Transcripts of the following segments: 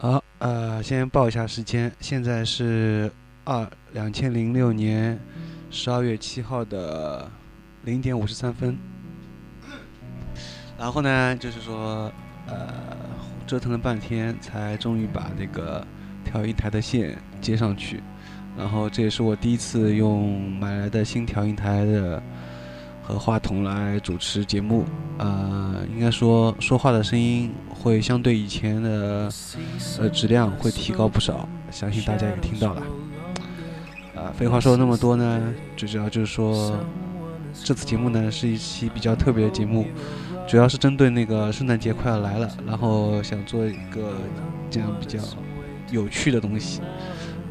好，呃，先报一下时间，现在是二两千零六年十二月七号的零点五十三分。然后呢，就是说，呃，折腾了半天，才终于把那个调音台的线接上去。然后这也是我第一次用买来的新调音台的和话筒来主持节目。呃，应该说说话的声音会相对以前的呃质量会提高不少，相信大家也听到了。啊，废话说那么多呢，最主要就是说，这次节目呢是一期比较特别的节目。主要是针对那个圣诞节快要来了，然后想做一个这样比较有趣的东西，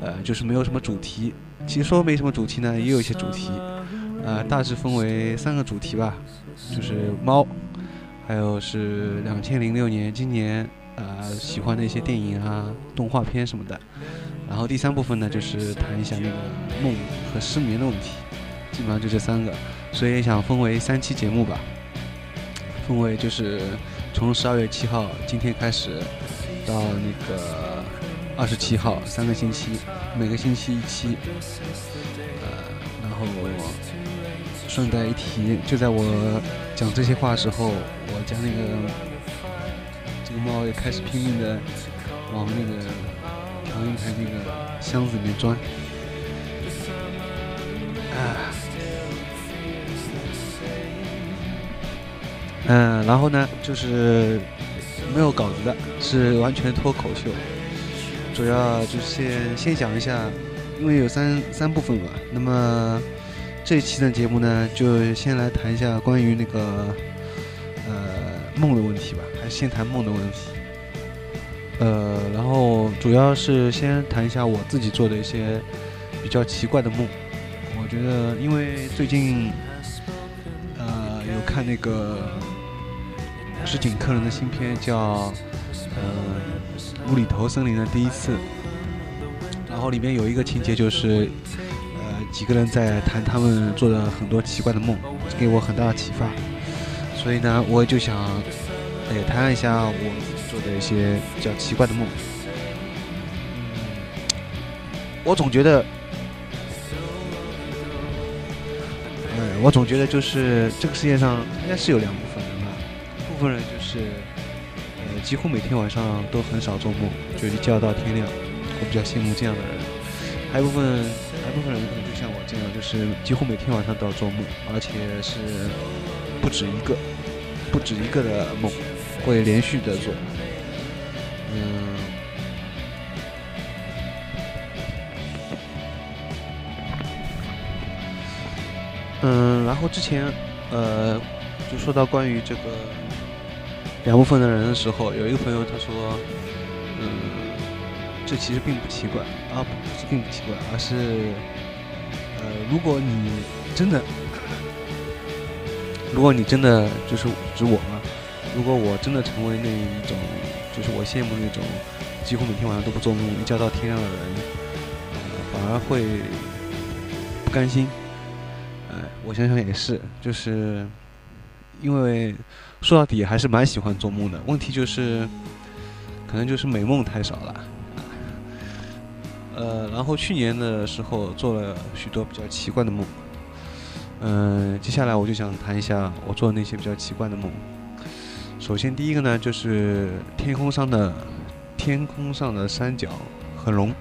呃，就是没有什么主题。其实说没什么主题呢，也有一些主题，呃，大致分为三个主题吧，就是猫，还有是两千零六年今年呃喜欢的一些电影啊、动画片什么的。然后第三部分呢，就是谈一下那个梦和失眠的问题，基本上就这三个，所以想分为三期节目吧。分为就是从十二月七号今天开始到那个二十七号三个星期，每个星期一期。呃，然后顺带一提，就在我讲这些话的时候，我家那个这个猫也开始拼命的往那个调音台那个箱子里面钻。啊。嗯，然后呢，就是没有稿子的，是完全脱口秀。主要就是先先讲一下，因为有三三部分嘛。那么这一期的节目呢，就先来谈一下关于那个呃梦的问题吧，还是先谈梦的问题。呃，然后主要是先谈一下我自己做的一些比较奇怪的梦。我觉得，因为最近呃有看那个。石井客人的新片叫《呃无厘头森林的第一次》，然后里面有一个情节就是，几个人在谈他们做的很多奇怪的梦，给我很大的启发。所以呢，我就想也谈一下我做的一些比较奇怪的梦。我总觉得，呃，我总觉得就是这个世界上应该是有两部分人吧。部分人就是，呃，几乎每天晚上都很少做梦，就一觉到天亮。我比较羡慕这样的人。还有部分，部分人可能就像我这样，就是几乎每天晚上都要做梦，而且是不止一个，不止一个的梦，会连续的做。嗯，嗯，然后之前，呃，就说到关于这个。两部分的人的时候，有一个朋友他说：“嗯，这其实并不奇怪啊，不是并不奇怪，而是，呃，如果你真的，如果你真的就是指我嘛，如果我真的成为那一种，就是我羡慕那种几乎每天晚上都不做梦，一觉到天亮的人，呃，反而会不甘心。哎，我想想也是，就是因为。”说到底还是蛮喜欢做梦的，问题就是，可能就是美梦太少了。呃，然后去年的时候做了许多比较奇怪的梦。嗯，接下来我就想谈一下我做的那些比较奇怪的梦。首先第一个呢，就是天空上的天空上的三角和龙。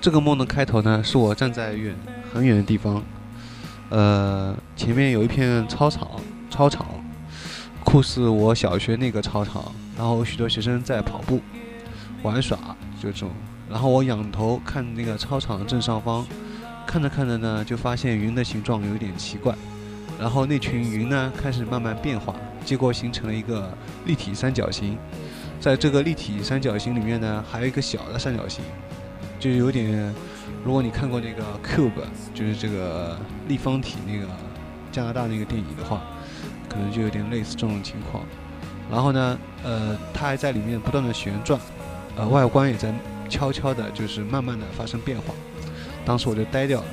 这个梦的开头呢，是我站在远很远的地方，呃，前面有一片操场。操场，酷似我小学那个操场，然后许多学生在跑步、玩耍，就这种。然后我仰头看那个操场的正上方，看着看着呢，就发现云的形状有点奇怪。然后那群云呢，开始慢慢变化，结果形成了一个立体三角形。在这个立体三角形里面呢，还有一个小的三角形，就有点，如果你看过那个 Cube，就是这个立方体那个加拿大那个电影的话。可能就有点类似这种情况，然后呢，呃，它还在里面不断的旋转，呃，外观也在悄悄的，就是慢慢的发生变化。当时我就呆掉了。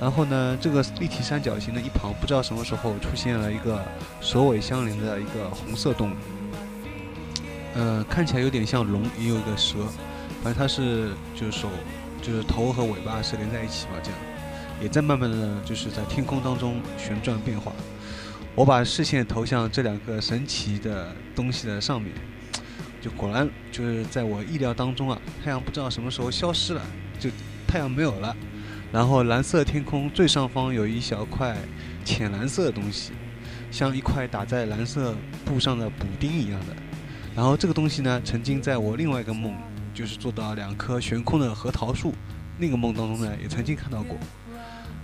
然后呢，这个立体三角形的一旁，不知道什么时候出现了一个首尾相连的一个红色动物。呃，看起来有点像龙，也有一个蛇，反正它是就是手，就是头和尾巴是连在一起嘛，这样也在慢慢的就是在天空当中旋转变化。我把视线投向这两个神奇的东西的上面，就果然就是在我意料当中啊，太阳不知道什么时候消失了，就太阳没有了，然后蓝色天空最上方有一小块浅蓝色的东西，像一块打在蓝色布上的补丁一样的。然后这个东西呢，曾经在我另外一个梦，就是做到两棵悬空的核桃树那个梦当中呢，也曾经看到过。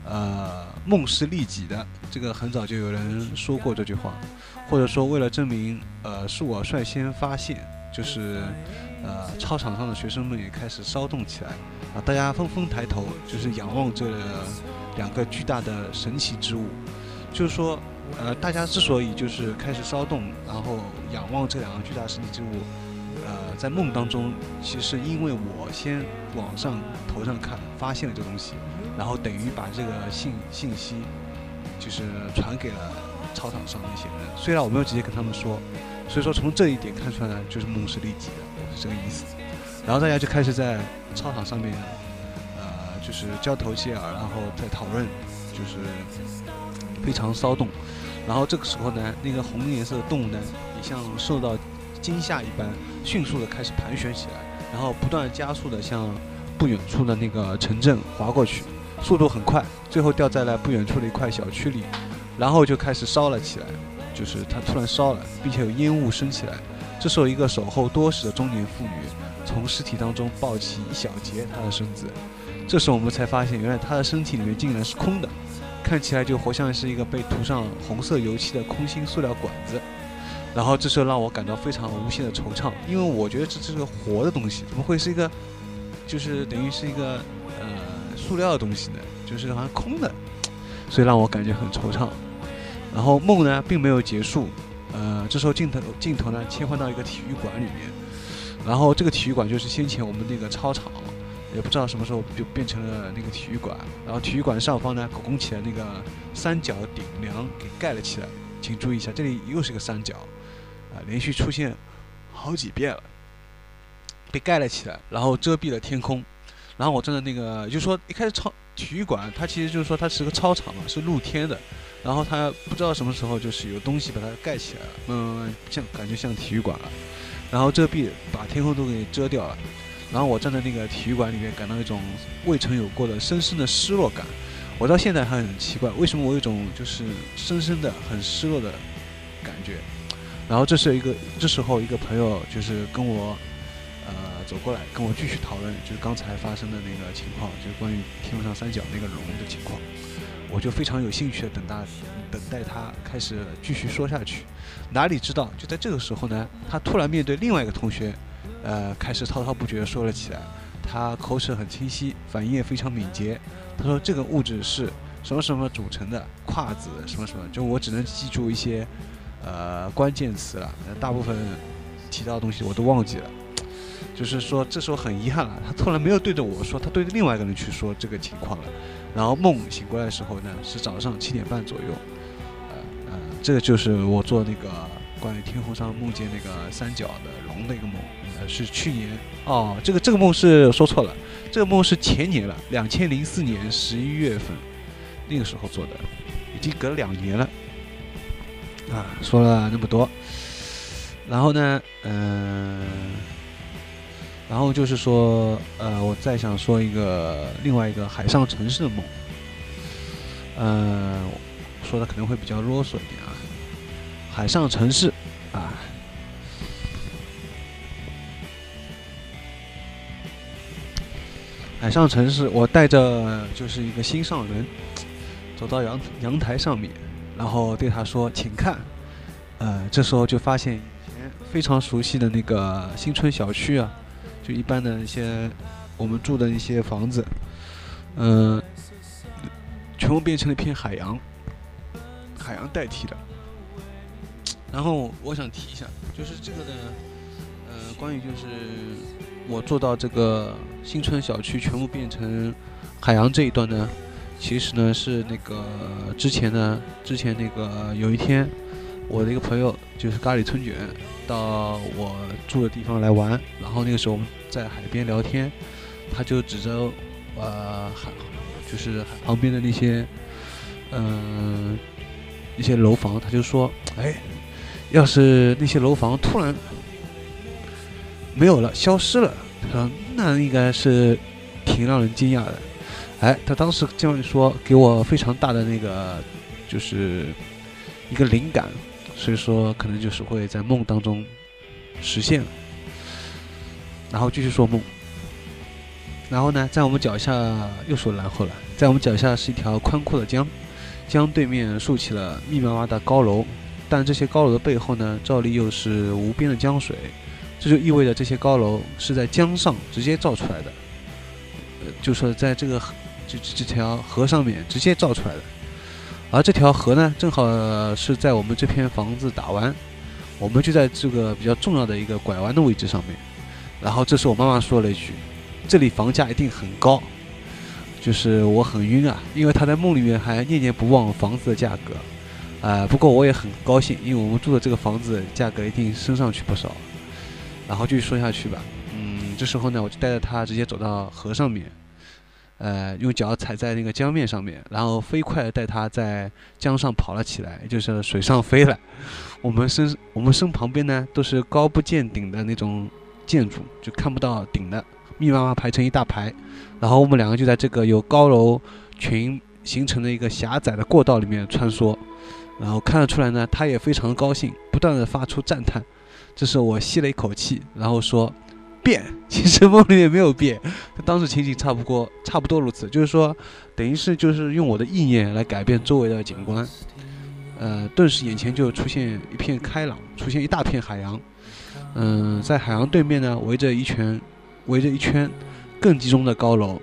呃，梦是利己的，这个很早就有人说过这句话，或者说为了证明，呃，是我率先发现，就是呃，操场上的学生们也开始骚动起来，啊，大家纷纷抬头，就是仰望这两个巨大的神奇之物，就是说，呃，大家之所以就是开始骚动，然后仰望这两个巨大神奇之物，呃，在梦当中，其实因为我先往上头上看，发现了这东西。然后等于把这个信信息，就是传给了操场上那些人。虽然我没有直接跟他们说，所以说从这一点看出来呢，就是梦是利己的，是这个意思。然后大家就开始在操场上面，呃，就是交头接耳，然后在讨论，就是非常骚动。然后这个时候呢，那个红颜色的动物呢，也像受到惊吓一般，迅速的开始盘旋起来，然后不断加速的向不远处的那个城镇滑过去。速度很快，最后掉在了不远处的一块小区里，然后就开始烧了起来。就是它突然烧了，并且有烟雾升起来。这时候，一个守候多时的中年妇女从尸体当中抱起一小截她的身子。这时我们才发现，原来她的身体里面竟然是空的，看起来就活像是一个被涂上红色油漆的空心塑料管子。然后这时候让我感到非常无限的惆怅，因为我觉得这这是个活的东西，怎么会是一个，就是等于是一个呃。塑料的东西呢，就是好像空的，所以让我感觉很惆怅。然后梦呢，并没有结束。呃，这时候镜头镜头呢切换到一个体育馆里面，然后这个体育馆就是先前我们那个操场，也不知道什么时候就变成了那个体育馆。然后体育馆上方呢，拱起来那个三角顶梁给盖了起来。请注意一下，这里又是个三角，啊，连续出现好几遍了，被盖了起来，然后遮蔽了天空。然后我站在那个，就是说一开始操体育馆，它其实就是说它是个操场嘛，是露天的。然后它不知道什么时候就是有东西把它盖起来了，嗯，像感觉像体育馆了。然后遮蔽把天空都给遮掉了。然后我站在那个体育馆里面，感到一种未曾有过的深深的失落感。我到现在还很奇怪，为什么我有种就是深深的很失落的感觉。然后这是一个这时候一个朋友就是跟我。呃走过来跟我继续讨论，就是刚才发生的那个情况，就是关于天空上三角那个龙的情况，我就非常有兴趣的等他，等待他开始继续说下去。哪里知道，就在这个时候呢，他突然面对另外一个同学，呃，开始滔滔不绝地说了起来。他口齿很清晰，反应也非常敏捷。他说这个物质是什么什么组成的，跨子什么什么，就我只能记住一些呃关键词了，大部分提到的东西我都忘记了。就是说，这时候很遗憾了，他突然没有对着我说，他对着另外一个人去说这个情况了。然后梦醒过来的时候呢，是早上七点半左右。呃呃，这个就是我做那个关于天空上梦见那个三角的龙的一个梦。呃，是去年哦，这个这个梦是说错了，这个梦是前年了，两千零四年十一月份那个时候做的，已经隔了两年了。啊，说了那么多，然后呢，嗯。然后就是说，呃，我再想说一个另外一个海上城市的梦，嗯，说的可能会比较啰嗦一点啊。海上城市，啊，海上城市，我带着就是一个心上人，走到阳阳台上面，然后对他说：“请看。”呃，这时候就发现以前非常熟悉的那个新村小区啊。就一般的一些我们住的一些房子，嗯，全部变成了一片海洋，海洋代替了。然后我想提一下，就是这个的，呃，关于就是我做到这个新村小区全部变成海洋这一段呢，其实呢是那个之前呢，之前那个有一天，我的一个朋友就是咖喱春卷到我住的地方来玩，然后那个时候我们在海边聊天，他就指着呃就是旁边的那些嗯、一些楼房，他就说，哎，要是那些楼房突然没有了，消失了，他说那应该是挺让人惊讶的。哎，他当时这样说，给我非常大的那个就是一个灵感，所以说可能就是会在梦当中实现。然后继续说梦，然后呢，在我们脚下又说然后了，在我们脚下是一条宽阔的江，江对面竖起了密麻麻的高楼，但这些高楼的背后呢，照例又是无边的江水，这就意味着这些高楼是在江上直接造出来的，呃，就说在这个这这这条河上面直接造出来的，而这条河呢，正好是在我们这片房子打弯，我们就在这个比较重要的一个拐弯的位置上面，然后这时我妈妈说了一句：“这里房价一定很高。”就是我很晕啊，因为她在梦里面还念念不忘房子的价格，啊、不过我也很高兴，因为我们住的这个房子价格一定升上去不少。然后继续说下去吧，嗯，这时候呢，我就带着她直接走到河上面，呃，用脚踩在那个江面上面，然后飞快地带他在江上跑了起来，就是水上飞了。我们身我们身旁边呢都是高不见顶的那种建筑，就看不到顶的，密密麻麻排成一大排。然后我们两个就在这个有高楼群形成的一个狭窄的过道里面穿梭，然后看得出来呢，他也非常高兴，不断的发出赞叹。这时我吸了一口气，然后说：“变。”其实梦里面没有变，当时情景差不多差不多如此，就是说，等于是就是用我的意念来改变周围的景观，呃，顿时眼前就出现一片开朗，出现一大片海洋。嗯、在海洋对面呢，围着一圈，围着一圈更集中的高楼，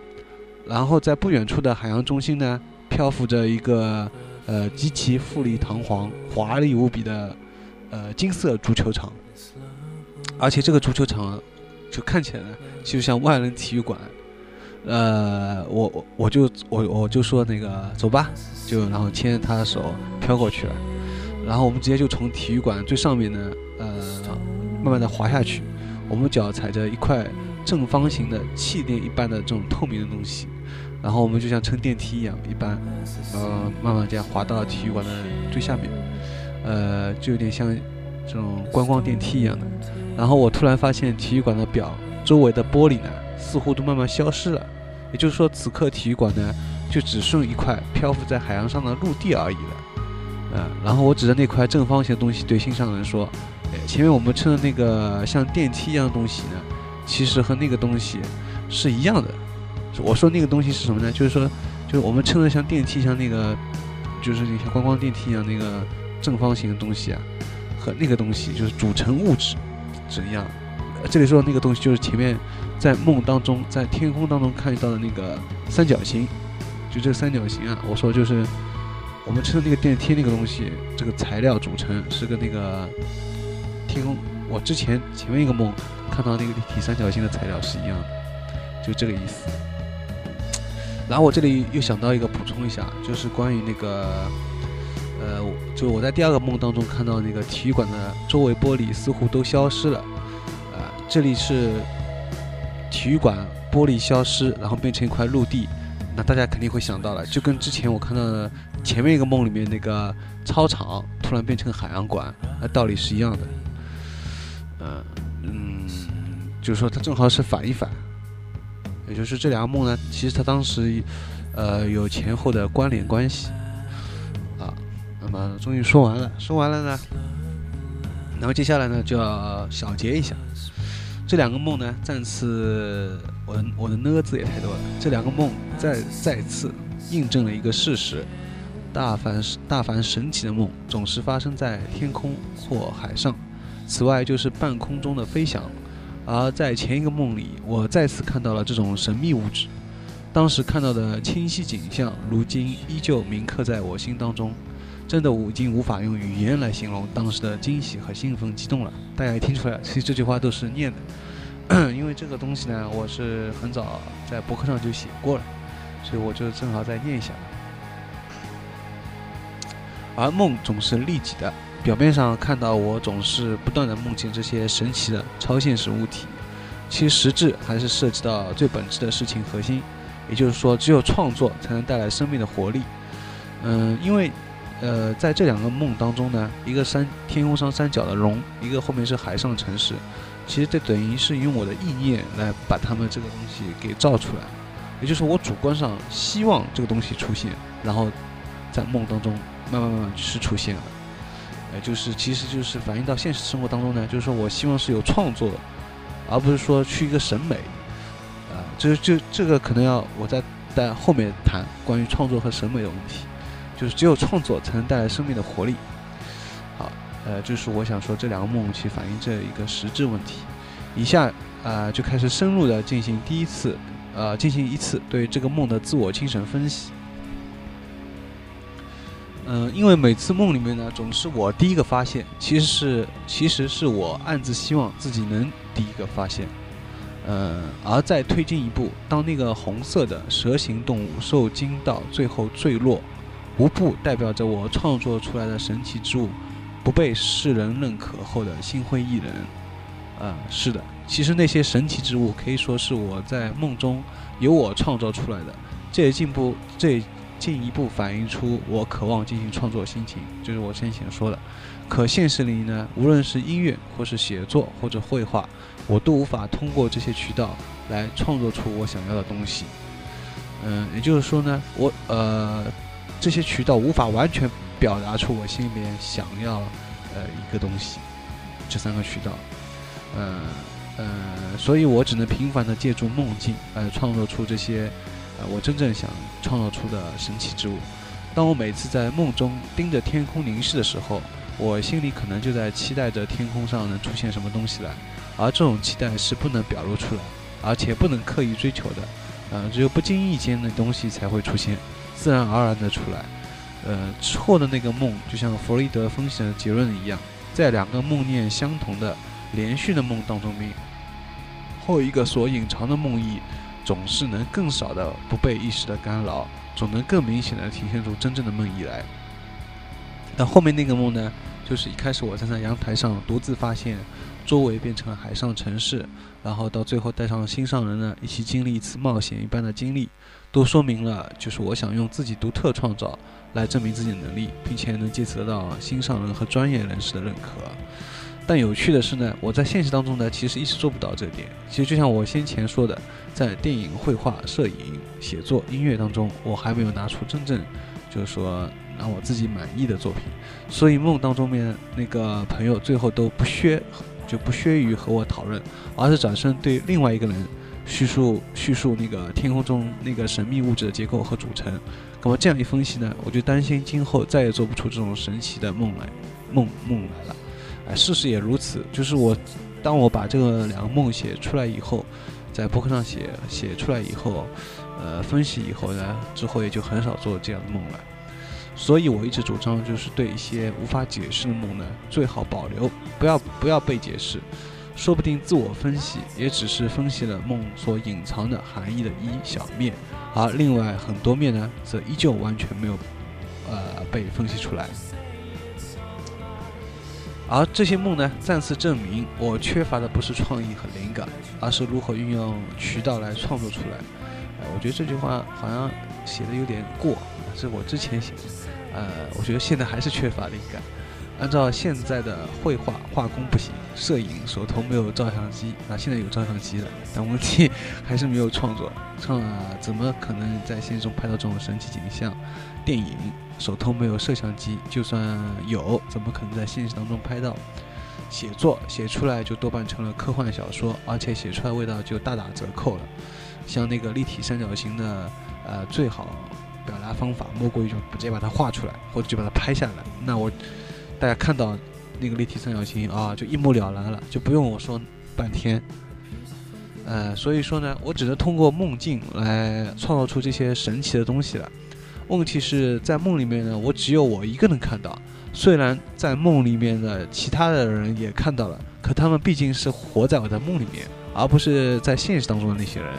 然后在不远处的海洋中心呢，漂浮着一个呃极其富丽堂皇、华丽无比的呃金色足球场，而且这个足球场就看起来呢，就像万人体育馆。呃，我我我就我我就说那个走吧，就然后牵着他的手飘过去了，然后我们直接就从体育馆最上面呢，呃，慢慢的滑下去，我们脚踩着一块正方形的气垫一般的这种透明的东西，然后我们就像乘电梯一样，一般，呃，慢慢这样滑到体育馆的最下面，呃，就有点像这种观光电梯一样的。然后我突然发现体育馆的表周围的玻璃呢，似乎都慢慢消失了，也就是说，此刻体育馆呢，就只剩一块漂浮在海洋上的陆地而已了。嗯，然后我指着那块正方形的东西对心上人说：“哎，前面我们称的那个像电梯一样的东西呢，其实和那个东西是一样的。我说那个东西是什么呢？就是说，就是我们称的像电梯，像那个，就是你像观光电梯一样那个正方形的东西啊，和那个东西就是组成物质怎样。这里说的那个东西就是前面在梦当中在天空当中看到的那个三角形，就这个三角形啊，我说就是我们称的那个电梯那个东西，这个材料组成是跟那个天空，我之前前面一个梦看到那个立体三角形的材料是一样的，就这个意思。然后我这里又想到一个补充一下，就是关于那个，呃，就我在第二个梦当中看到那个体育馆的周围玻璃似乎都消失了，呃，这里是体育馆玻璃消失，然后变成一块陆地，那大家肯定会想到了，就跟之前我看到的前面一个梦里面那个操场突然变成海洋馆，那道理是一样的。呃，嗯，就是说它正好是反一反，也就是这两个梦呢，其实它当时呃有前后的关联关系。那么终于说完了，说完了呢，然后接下来呢就要小结一下这两个梦呢，再次我的我的呢字也太多了，这两个梦再再次印证了一个事实：大凡大凡神奇的梦总是发生在天空或海上。此外就是半空中的飞翔，而在前一个梦里，我再次看到了这种神秘物质。当时看到的清晰景象，如今依旧铭刻在我心当中。真的，我已经无法用语言来形容当时的惊喜和兴奋、激动了。大家也听出来，其实这句话都是念的，因为这个东西呢，我是很早在博客上就写过了，所以我就正好再念一下。而梦总是利己的，表面上看到我总是不断的梦见这些神奇的超现实物体，其实质还是涉及到最本质的事情核心，也就是说，只有创作才能带来生命的活力。嗯，因为，呃，在这两个梦当中呢，一个山天空上三角的龙，一个后面是海上城市，其实这等于是用我的意念来把他们这个东西给造出来，也就是我主观上希望这个东西出现，然后在梦当中慢慢慢慢是出现了。呃，就是其实就是反映到现实生活当中呢，就是说我希望是有创作，而不是说去一个审美，啊，这就这个可能要我在在后面谈关于创作和审美的问题，就是只有创作才能带来生命的活力。好，呃，就是我想说这两个梦去反映这一个实质问题。以下啊就开始深入的进行第一次，呃，进行一次对这个梦的自我精神分析。嗯，因为每次梦里面呢，总是我第一个发现，其实是其实是我暗自希望自己能第一个发现。嗯，而再推进一步，当那个红色的蛇形动物受惊到最后坠落，无不代表着我创作出来的神奇之物不被世人认可后的心灰意冷。啊，是的，其实那些神奇之物可以说是我在梦中由我创造出来的，这也进步这也。进一步反映出我渴望进行创作的心情，就是我先前说的。可现实里呢，无论是音乐，或是写作，或者绘画，我都无法通过这些渠道来创作出我想要的东西。嗯，也就是说呢，我呃这些渠道无法完全表达出我心里面想要呃一个东西。这三个渠道，呃呃，所以我只能频繁的借助梦境来创作出这些。呃，我真正想创造出的神奇之物。当我每次在梦中盯着天空凝视的时候，我心里可能就在期待着天空上能出现什么东西来，而这种期待是不能表露出来，而且不能刻意追求的。呃，只有不经意间的东西才会出现，自然而然的出来。呃，之后的那个梦，就像弗洛伊德分析的结论一样，在两个梦念相同的连续的梦当中面，后一个所隐藏的梦意。总是能更少的不被意识的干扰，总能更明显的体现出真正的梦意来。那后面那个梦呢，就是一开始我站在阳台上独自发现，周围变成了海上城市，然后到最后带上心上人呢，一起经历一次冒险一般的经历，都说明了就是我想用自己独特创造来证明自己的能力，并且能借此得到心上人和专业人士的认可。但有趣的是呢，我在现实当中呢，其实一直做不到这点。其实就像我先前说的，在电影、绘画、摄影、写作、音乐当中，我还没有拿出真正，就是说让我自己满意的作品。所以梦当中面那个朋友最后都不削，就不削于和我讨论，而是转身对另外一个人叙述叙述那个天空中那个神秘物质的结构和组成。那么这样一分析呢，我就担心今后再也做不出这种神奇的梦来，梦梦来了。哎事实也如此，就是我，当我把这个两个梦写出来以后，在博客上写写出来以后，呃，分析以后呢，之后也就很少做这样的梦了。所以我一直主张，就是对一些无法解释的梦呢，最好保留，不要不要被解释，说不定自我分析也只是分析了梦所隐藏的含义的一小面，而另外很多面呢，则依旧完全没有，呃，被分析出来。而这些梦呢，再次证明我缺乏的不是创意和灵感，而是如何运用渠道来创作出来。呃，我觉得这句话好像写的有点过，是我之前写的。呃，我觉得现在还是缺乏灵感。按照现在的绘画画工不行，摄影手头没有照相机，啊，现在有照相机了，但问题还是没有创作，创啊，怎么可能在现实中拍到这种神奇景象？电影手头没有摄像机，就算有，怎么可能在现实当中拍到？写作写出来就多半成了科幻小说，而且写出来味道就大打折扣了。像那个立体三角形的，呃，最好表达方法莫过于就直接把它画出来，或者就把它拍下来。那我。大家看到那个立体三角形啊，就一目了然了，就不用我说半天。呃，所以说呢，我只能通过梦境来创造出这些神奇的东西了。问题是在梦里面呢，我只有我一个人看到。虽然在梦里面的其他的人也看到了，可他们毕竟是活在我的梦里面，而不是在现实当中的那些人。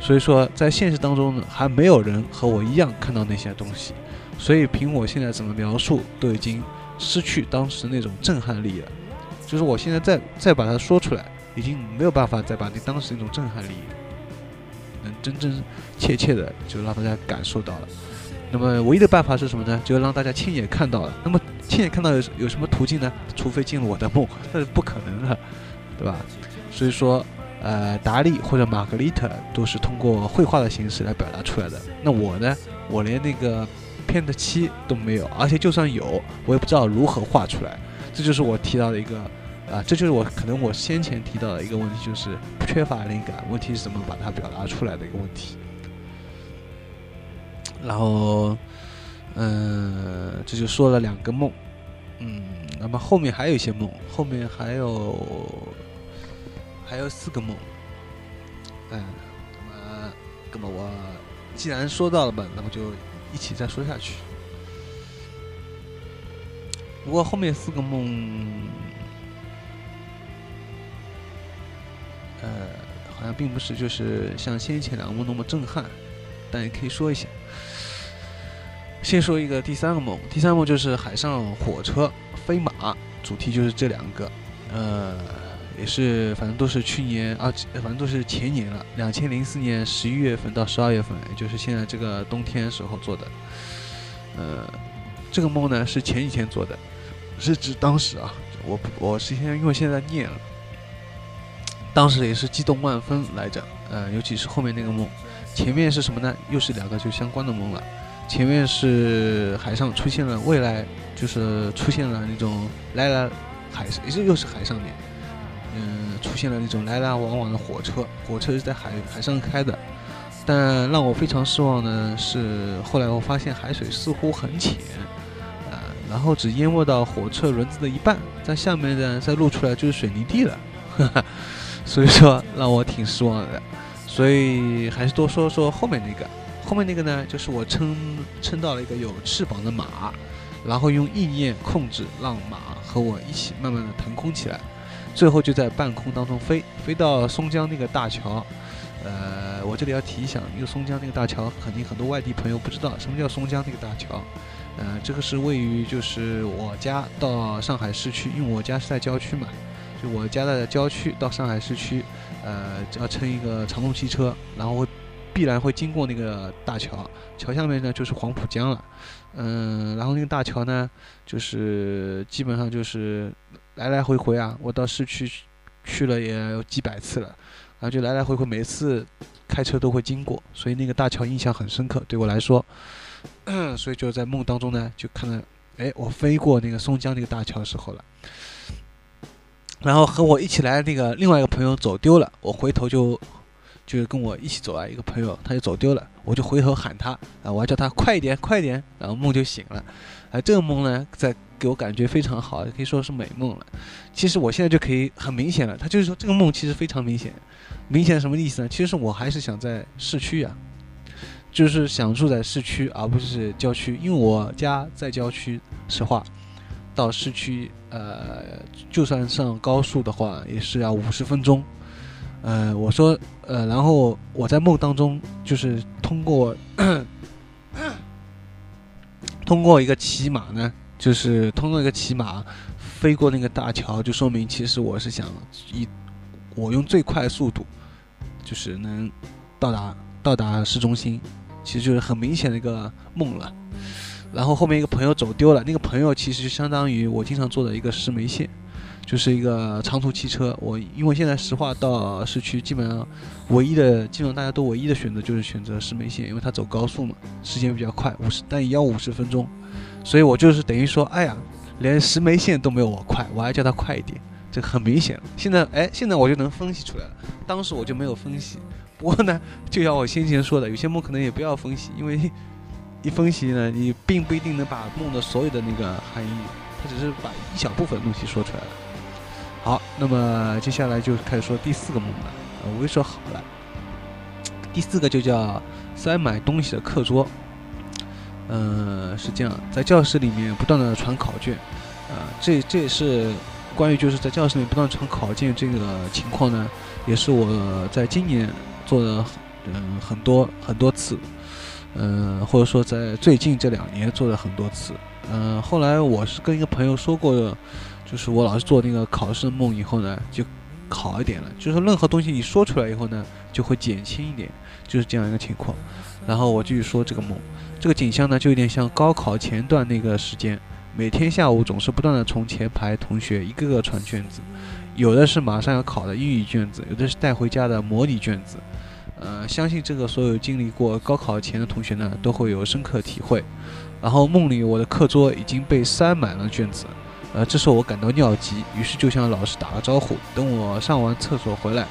所以说，在现实当中呢，还没有人和我一样看到那些东西。所以凭我现在怎么描述，都已经。失去当时那种震撼力了。就是我现在再再把它说出来，已经没有办法再把那当时那种震撼力，能真真切切的就让大家感受到了。那么唯一的办法是什么呢？就让大家亲眼看到了。那么亲眼看到有有什么途径呢？除非进入我的梦，那是不可能的，对吧？所以说，呃，达利或者玛格丽特都是通过绘画的形式来表达出来的。那我呢？我连那个片的漆都没有，而且就算有，我也不知道如何画出来。这就是我提到的一个，啊，这就是我可能我先前提到的一个问题，就是缺乏灵感。问题是怎么把它表达出来的一个问题。然后，嗯，这就说了两个梦，嗯，那么后面还有一些梦，后面还有还有四个梦，嗯，那么，那么我既然说到了嘛，那么就一起再说下去。不过后面四个梦，呃，好像并不是就是像先前两个梦那么震撼，但也可以说一下。先说一个第三个梦，第三个梦就是海上火车飞马，主题就是这两个，呃，也是反正都是去年啊，反正都是前年了，两千零四年十一月份到十二月份，也就是现在这个冬天时候做的。呃，这个梦呢是前几天做的。是指当时啊，我我是现在因为现在念了，当时也是激动万分来着，呃，尤其是后面那个梦，前面是什么呢？又是两个就相关的梦了。前面是海上出现了未来，就是出现了那种来来海，也是又是海上面，嗯，出现了那种来来往往的火车，火车是在海海上开的。但让我非常失望的是，后来我发现海水似乎很浅啊。然后只淹没到火车轮子的一半，在下面呢再露出来就是水泥地了，所以说让我挺失望的。所以还是多说说后面那个，后面那个呢，就是我撑撑到了一个有翅膀的马，然后用意念控制，让马和我一起慢慢的腾空起来，最后就在半空当中飞，飞到松江那个大桥。呃，我这里要提一下，因为松江那个大桥肯定很多外地朋友不知道什么叫松江那个大桥。呃，这个是位于就是我家到上海市区，因为我家是在郊区嘛，就我家在郊区到上海市区，呃，要乘一个长途汽车，然后会必然会经过那个大桥，桥下面呢就是黄浦江了，嗯，然后那个大桥呢，就是基本上就是来来回回啊，我到市区去了也有几百次了，然后就来来回回每次开车都会经过，所以那个大桥印象很深刻，对我来说。所以就在梦当中呢，就看到，哎，我飞过那个松江那个大桥的时候了。然后和我一起来那个另外一个朋友走丢了，我回头就，就是跟我一起走啊，一个朋友他就走丢了，我就回头喊他，啊，我还叫他快一点，快一点，然后梦就醒了。哎，这个梦呢，在给我感觉非常好，也可以说是美梦了。其实我现在就可以很明显了，他就是说这个梦其实非常明显，明显什么意思呢？其实我还是想在市区呀。就是想住在市区，而不是郊区，因为我家在郊区。实话，到市区，呃，就算上高速的话，也是要五十分钟。呃，我说，呃，然后我在梦当中，就是通过 通过一个骑马呢，就是通过一个骑马飞过那个大桥，就说明其实我是想以我用最快速度，就是能到达到达市中心。其实就是很明显的一个梦了，然后后面一个朋友走丢了，那个朋友其实就相当于我经常坐的一个石梅线，就是一个长途汽车。我因为现在石化到市区基本上唯一的，基本上大家都唯一的选择就是选择石梅线，因为它走高速嘛，时间比较快，五十但也要五十分钟，所以我就是等于说，哎呀，连石梅线都没有我快，我还叫它快一点，这很明显。现在哎，现在我就能分析出来了，当时我就没有分析。不过呢，就像我先前说的，有些梦可能也不要分析，因为 一分析呢，你并不一定能把梦的所有的那个含义，它只是把一小部分东西说出来了。好，那么接下来就开始说第四个梦了。我会说好了，第四个就叫塞满东西的课桌。嗯，是这样，在教室里面不断的传考卷，呃，这这也是关于就是在教室里不断传考卷这个情况呢，也是我在今年。做了嗯很多很多次，嗯或者说在最近这两年做了很多次，嗯，后来我是跟一个朋友说过，就是我老是做那个考试的梦以后呢，就好一点了。就是任何东西你说出来以后呢，就会减轻一点，就是这样一个情况。然后我继续说这个梦，这个景象呢，就有点像高考前段那个时间，每天下午总是不断的从前排同学一个个传卷子，有的是马上要考的英语卷子，有的是带回家的模拟卷子。呃，相信这个所有经历过高考前的同学呢，都会有深刻体会。然后梦里我的课桌已经被塞满了卷子，呃，这时候我感到尿急，于是就向老师打个招呼，等我上完厕所回来，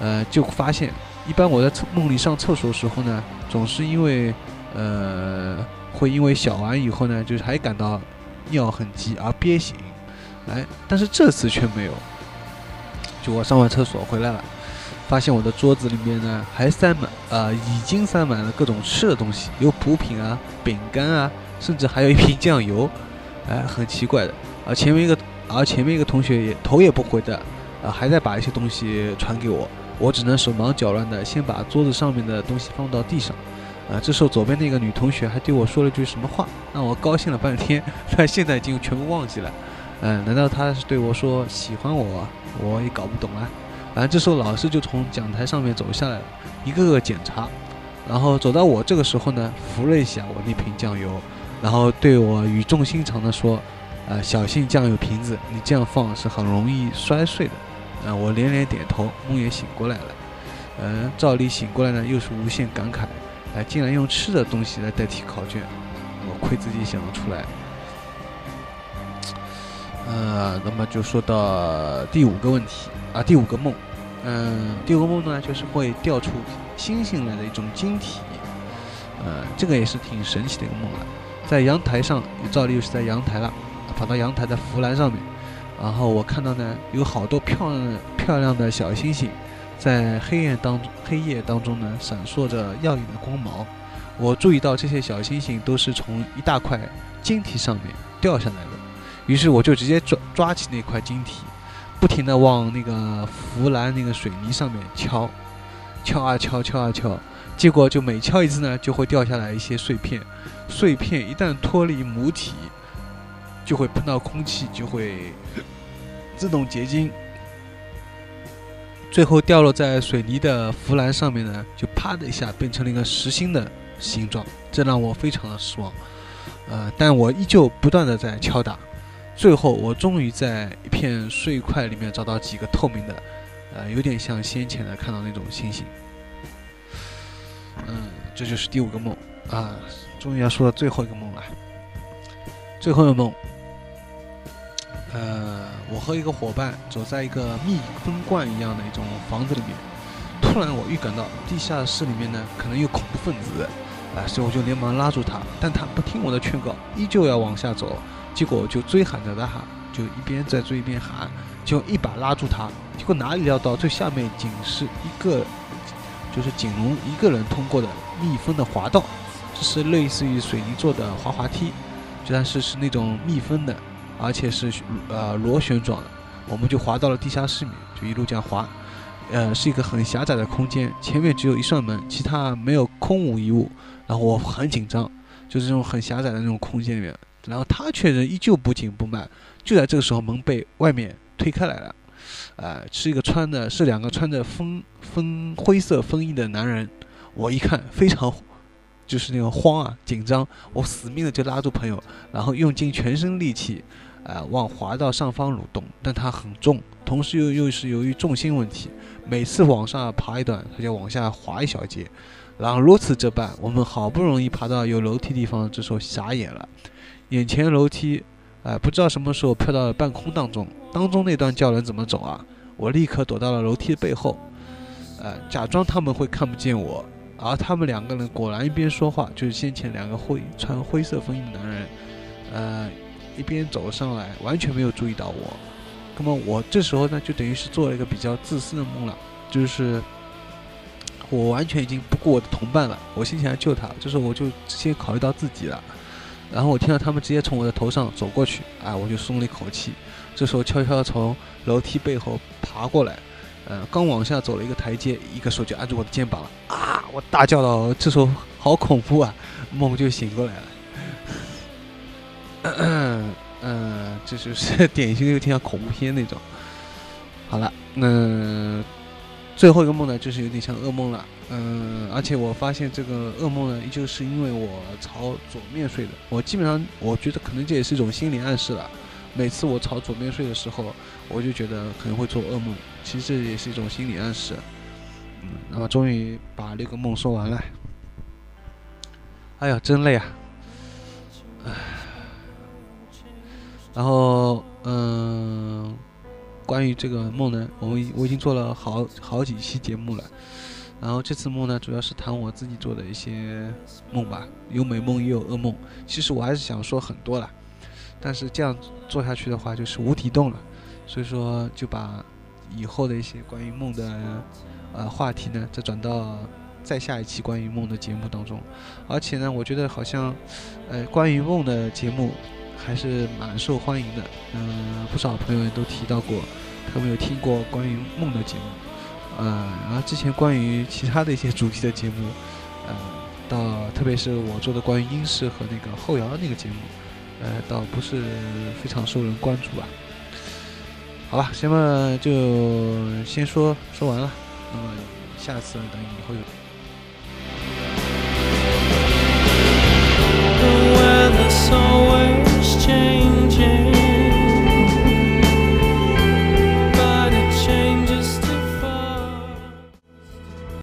呃，就发现，一般我在梦里上厕所的时候呢，总是因为，呃，会因为小完以后呢，就是还感到尿很急而憋醒，哎，但是这次却没有，就我上完厕所回来了。发现我的桌子里面呢，还塞满，呃，已经塞满了各种吃的东西，有补品啊、饼干啊，甚至还有一瓶酱油，哎，很奇怪的。而前面一个，而前面一个同学也头也不回的，啊，还在把一些东西传给我，我只能手忙脚乱的先把桌子上面的东西放到地上，啊，这时候左边那个女同学还对我说了句什么话，让我高兴了半天，但现在已经全部忘记了，嗯，难道她是对我说喜欢我？我也搞不懂啊。然后这时候老师就从讲台上面走下来了，一个个检查，然后走到我这个时候呢，扶了一下我那瓶酱油，然后对我语重心长的说：“呃，小心酱油瓶子，你这样放是很容易摔碎的。”呃，我连连点头，梦也醒过来了。嗯，照例醒过来呢，又是无限感慨，哎，竟然用吃的东西来代替考卷，我亏自己想得出来。呃，那么就说到第五个问题啊，第五个梦。嗯，第五个梦呢，就是会掉出星星来的一种晶体，呃，这个也是挺神奇的一个梦啊。在阳台上，照例又是在阳台了，跑到阳台的扶栏上面，然后我看到呢，有好多漂亮漂亮的小星星，在黑夜当黑夜当中呢，闪烁着耀眼的光芒。我注意到这些小星星都是从一大块晶体上面掉下来的，于是我就直接抓抓起那块晶体。不停地往那个扶栏那个水泥上面敲，敲啊敲，敲啊敲，结果就每敲一次呢，就会掉下来一些碎片。碎片一旦脱离母体，就会碰到空气，就会 自动结晶，最后掉落在水泥的扶栏上面呢，就啪的一下变成了一个实心的形状，这让我非常的失望。呃，但我依旧不断的在敲打。最后，我终于在一片碎块里面找到几个透明的，呃，有点像先前的看到那种星星。嗯，这就是第五个梦啊，终于要说到最后一个梦了。最后一个梦，呃，我和一个伙伴走在一个密封罐一样的一种房子里面，突然我预感到地下室里面呢可能有恐怖分子，啊，所以我就连忙拉住他，但他不听我的劝告，依旧要往下走。结果就追喊着他喊，就一边在追一边喊，就一把拉住他。结果哪里料到最下面仅是一个，就是仅容一个人通过的密封的滑道，这是类似于水泥做的滑滑梯，就但是是那种密封的，而且是呃螺旋状的。我们就滑到了地下室里面，就一路这样滑，呃，是一个很狭窄的空间，前面只有一扇门，其他没有，空无一物。然后我很紧张，就是这种很狭窄的那种空间里面。然后他却仍依旧不紧不慢，就在这个时候门被外面推开来了，呃，是一个穿的是两个穿着风风灰色风衣的男人，我一看非常就是那个慌啊紧张，我死命的就拉住朋友，然后用尽全身力气，呃，往滑道上方蠕动，但它很重，同时又又是由于重心问题，每次往上爬一段，它就往下滑一小节，然后如此这般，我们好不容易爬到有楼梯地方，这时候傻眼了。眼前楼梯，哎，不知道什么时候飘到了半空当中。当中那段叫人怎么走啊？我立刻躲到了楼梯的背后，呃，假装他们会看不见我。而他们两个人果然一边说话，就是先前两个灰穿灰色风衣的男人，呃，一边走上来，完全没有注意到我。那么我这时候呢，就等于是做了一个比较自私的梦了，就是我完全已经不顾我的同伴了，我先前来救他，这时候我就先考虑到自己了。然后我听到他们直接从我的头上走过去，啊，我就松了一口气。这时候悄悄从楼梯背后爬过来，呃，刚往下走了一个台阶，一个手就按住我的肩膀了，啊！我大叫道：“这时候好恐怖啊！”梦就醒过来了。嗯，这就是 典型的有点像恐怖片那种。好了，那最后一个梦呢，就是有点像噩梦了。嗯，而且我发现这个噩梦呢，依旧是因为我朝左面睡的。我基本上我觉得可能这也是一种心理暗示了。每次我朝左面睡的时候，我就觉得可能会做噩梦。其实这也是一种心理暗示。嗯，那么终于把六个梦说完了。哎呀，真累啊！唉，然后嗯，关于这个梦呢，我们我已经做了好好几期节目了。然后这次梦呢，主要是谈我自己做的一些梦吧，有美梦也有噩梦。其实我还是想说很多了，但是这样做下去的话就是无底洞了，所以说就把以后的一些关于梦的呃话题呢，再转到再下一期关于梦的节目当中。而且呢，我觉得好像呃关于梦的节目还是蛮受欢迎的，嗯，不少朋友都提到过，他们有听过关于梦的节目。嗯，然后之前关于其他的一些主题的节目，呃，到特别是我做的关于英式和那个后摇的那个节目，呃，倒不是非常受人关注吧。好吧，行吧，就先说说完了。那么下次等以后有。